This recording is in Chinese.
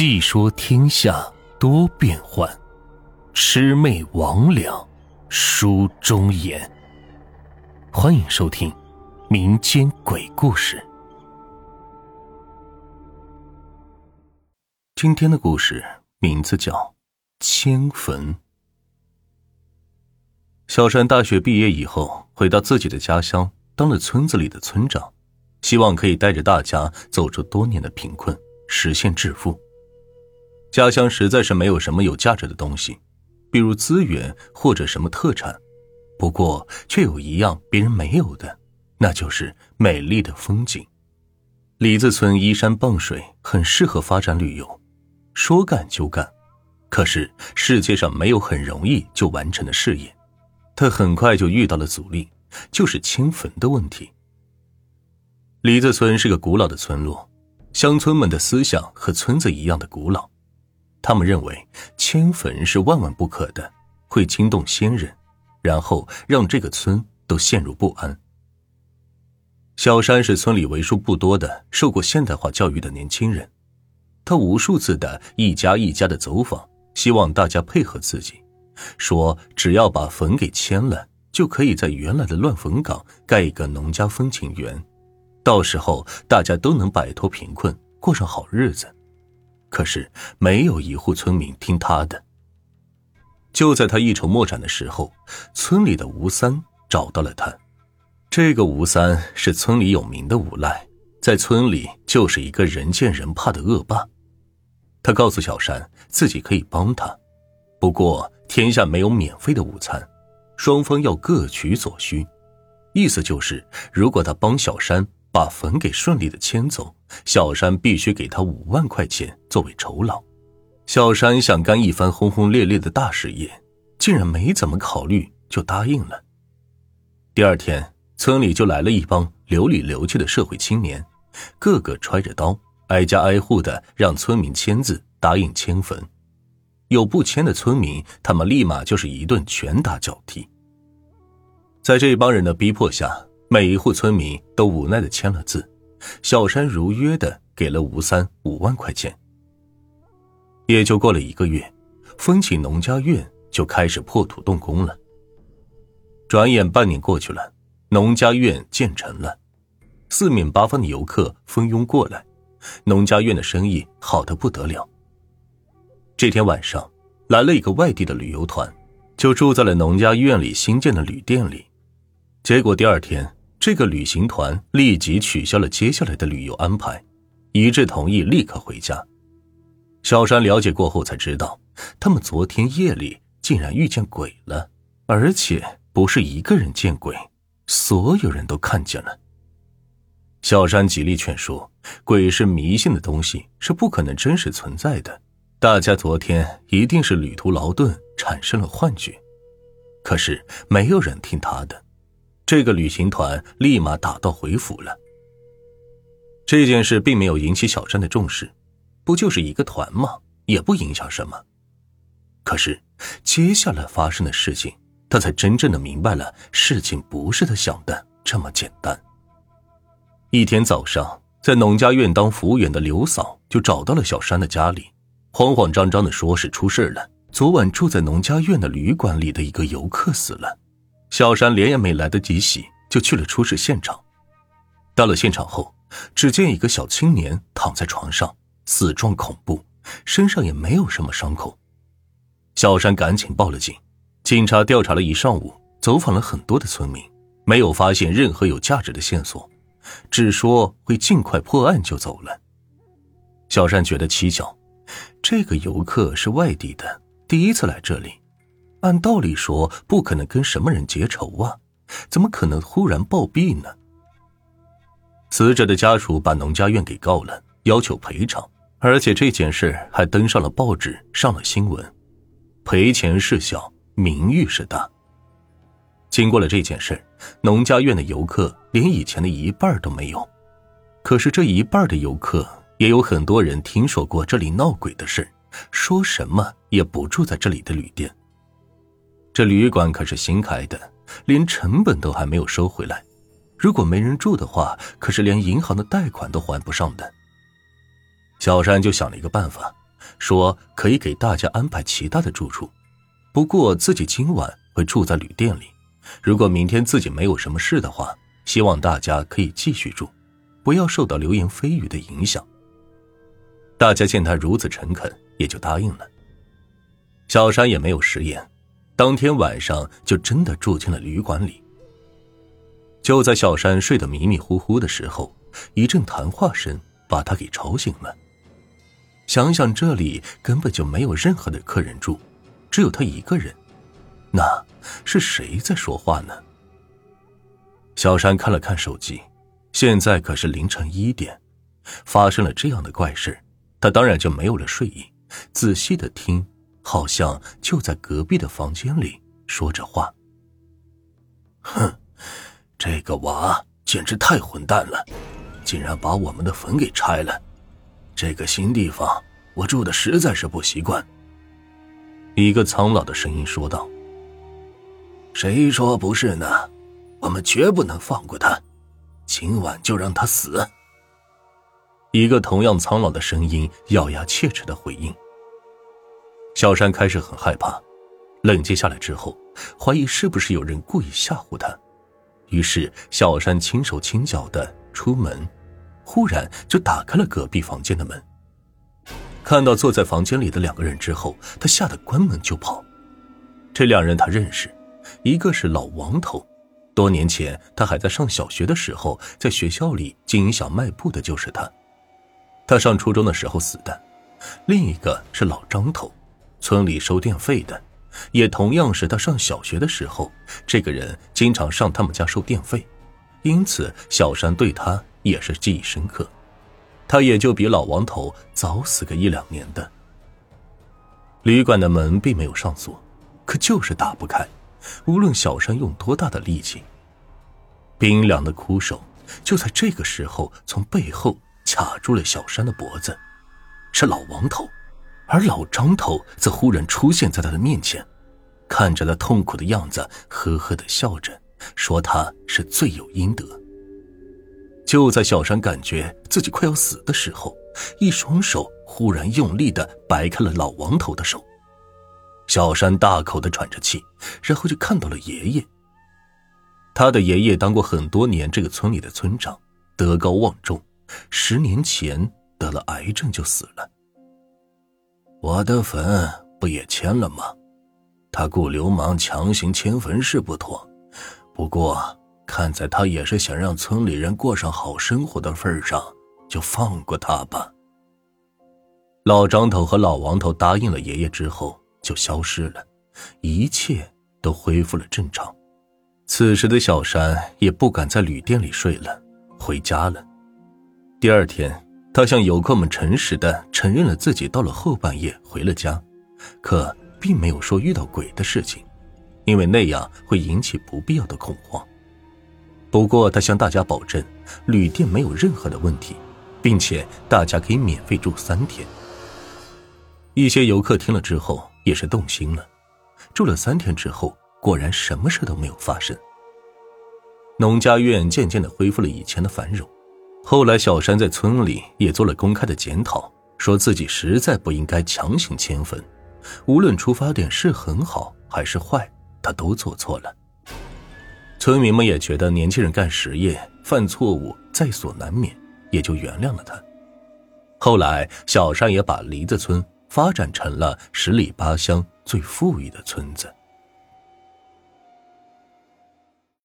细说天下多变幻，魑魅魍魉书中言。欢迎收听民间鬼故事。今天的故事名字叫《迁坟》。小山大学毕业以后，回到自己的家乡，当了村子里的村长，希望可以带着大家走出多年的贫困，实现致富。家乡实在是没有什么有价值的东西，比如资源或者什么特产，不过却有一样别人没有的，那就是美丽的风景。李子村依山傍水，很适合发展旅游。说干就干，可是世界上没有很容易就完成的事业。他很快就遇到了阻力，就是迁坟的问题。李子村是个古老的村落，乡村们的思想和村子一样的古老。他们认为迁坟是万万不可的，会惊动先人，然后让这个村都陷入不安。小山是村里为数不多的受过现代化教育的年轻人，他无数次的一家一家的走访，希望大家配合自己，说只要把坟给迁了，就可以在原来的乱坟岗盖一个农家风情园，到时候大家都能摆脱贫困，过上好日子。可是没有一户村民听他的。就在他一筹莫展的时候，村里的吴三找到了他。这个吴三是村里有名的无赖，在村里就是一个人见人怕的恶霸。他告诉小山自己可以帮他，不过天下没有免费的午餐，双方要各取所需。意思就是，如果他帮小山。把坟给顺利的迁走，小山必须给他五万块钱作为酬劳。小山想干一番轰轰烈烈的大事业，竟然没怎么考虑就答应了。第二天，村里就来了一帮流里流气的社会青年，个个揣着刀，挨家挨户的让村民签字答应迁坟。有不签的村民，他们立马就是一顿拳打脚踢。在这帮人的逼迫下。每一户村民都无奈的签了字，小山如约的给了吴三五万块钱。也就过了一个月，风起农家院就开始破土动工了。转眼半年过去了，农家院建成了，四面八方的游客蜂拥过来，农家院的生意好的不得了。这天晚上，来了一个外地的旅游团，就住在了农家院里新建的旅店里，结果第二天。这个旅行团立即取消了接下来的旅游安排，一致同意立刻回家。小山了解过后才知道，他们昨天夜里竟然遇见鬼了，而且不是一个人见鬼，所有人都看见了。小山极力劝说，鬼是迷信的东西，是不可能真实存在的。大家昨天一定是旅途劳顿，产生了幻觉。可是没有人听他的。这个旅行团立马打道回府了。这件事并没有引起小山的重视，不就是一个团吗？也不影响什么。可是接下来发生的事情，他才真正的明白了，事情不是他想的这么简单。一天早上，在农家院当服务员的刘嫂就找到了小山的家里，慌慌张张的说是出事了，昨晚住在农家院的旅馆里的一个游客死了。小山脸也没来得及洗，就去了出事现场。到了现场后，只见一个小青年躺在床上，死状恐怖，身上也没有什么伤口。小山赶紧报了警，警察调查了一上午，走访了很多的村民，没有发现任何有价值的线索，只说会尽快破案就走了。小山觉得蹊跷，这个游客是外地的，第一次来这里。按道理说，不可能跟什么人结仇啊，怎么可能忽然暴毙呢？死者的家属把农家院给告了，要求赔偿，而且这件事还登上了报纸，上了新闻。赔钱是小，名誉是大。经过了这件事，农家院的游客连以前的一半都没有。可是这一半的游客，也有很多人听说过这里闹鬼的事，说什么也不住在这里的旅店。这旅馆可是新开的，连成本都还没有收回来。如果没人住的话，可是连银行的贷款都还不上的。小山就想了一个办法，说可以给大家安排其他的住处，不过自己今晚会住在旅店里。如果明天自己没有什么事的话，希望大家可以继续住，不要受到流言蜚语的影响。大家见他如此诚恳，也就答应了。小山也没有食言，当天晚上就真的住进了旅馆里。就在小山睡得迷迷糊糊的时候，一阵谈话声把他给吵醒了。想想这里根本就没有任何的客人住，只有他一个人，那是谁在说话呢？小山看了看手机，现在可是凌晨一点，发生了这样的怪事，他当然就没有了睡意，仔细的听。好像就在隔壁的房间里说着话。哼，这个娃简直太混蛋了，竟然把我们的坟给拆了。这个新地方我住的实在是不习惯。一个苍老的声音说道：“谁说不是呢？我们绝不能放过他，今晚就让他死。”一个同样苍老的声音咬牙切齿的回应。小山开始很害怕，冷静下来之后，怀疑是不是有人故意吓唬他。于是，小山轻手轻脚的出门，忽然就打开了隔壁房间的门。看到坐在房间里的两个人之后，他吓得关门就跑。这两人他认识，一个是老王头，多年前他还在上小学的时候，在学校里经营小卖部的就是他。他上初中的时候死的。另一个是老张头。村里收电费的，也同样是他上小学的时候，这个人经常上他们家收电费，因此小山对他也是记忆深刻。他也就比老王头早死个一两年的。旅馆的门并没有上锁，可就是打不开，无论小山用多大的力气。冰凉的枯手就在这个时候从背后卡住了小山的脖子，是老王头。而老张头则忽然出现在他的面前，看着他痛苦的样子，呵呵的笑着，说他是罪有应得。就在小山感觉自己快要死的时候，一双手忽然用力的掰开了老王头的手。小山大口的喘着气，然后就看到了爷爷。他的爷爷当过很多年这个村里的村长，德高望重，十年前得了癌症就死了。我的坟不也迁了吗？他雇流氓强行迁坟是不妥，不过看在他也是想让村里人过上好生活的份上，就放过他吧。老张头和老王头答应了爷爷之后就消失了，一切都恢复了正常。此时的小山也不敢在旅店里睡了，回家了。第二天。他向游客们诚实的承认了自己到了后半夜回了家，可并没有说遇到鬼的事情，因为那样会引起不必要的恐慌。不过他向大家保证，旅店没有任何的问题，并且大家可以免费住三天。一些游客听了之后也是动心了，住了三天之后，果然什么事都没有发生。农家院渐渐的恢复了以前的繁荣。后来，小山在村里也做了公开的检讨，说自己实在不应该强行迁坟，无论出发点是很好还是坏，他都做错了。村民们也觉得年轻人干实业犯错误在所难免，也就原谅了他。后来，小山也把梨子村发展成了十里八乡最富裕的村子。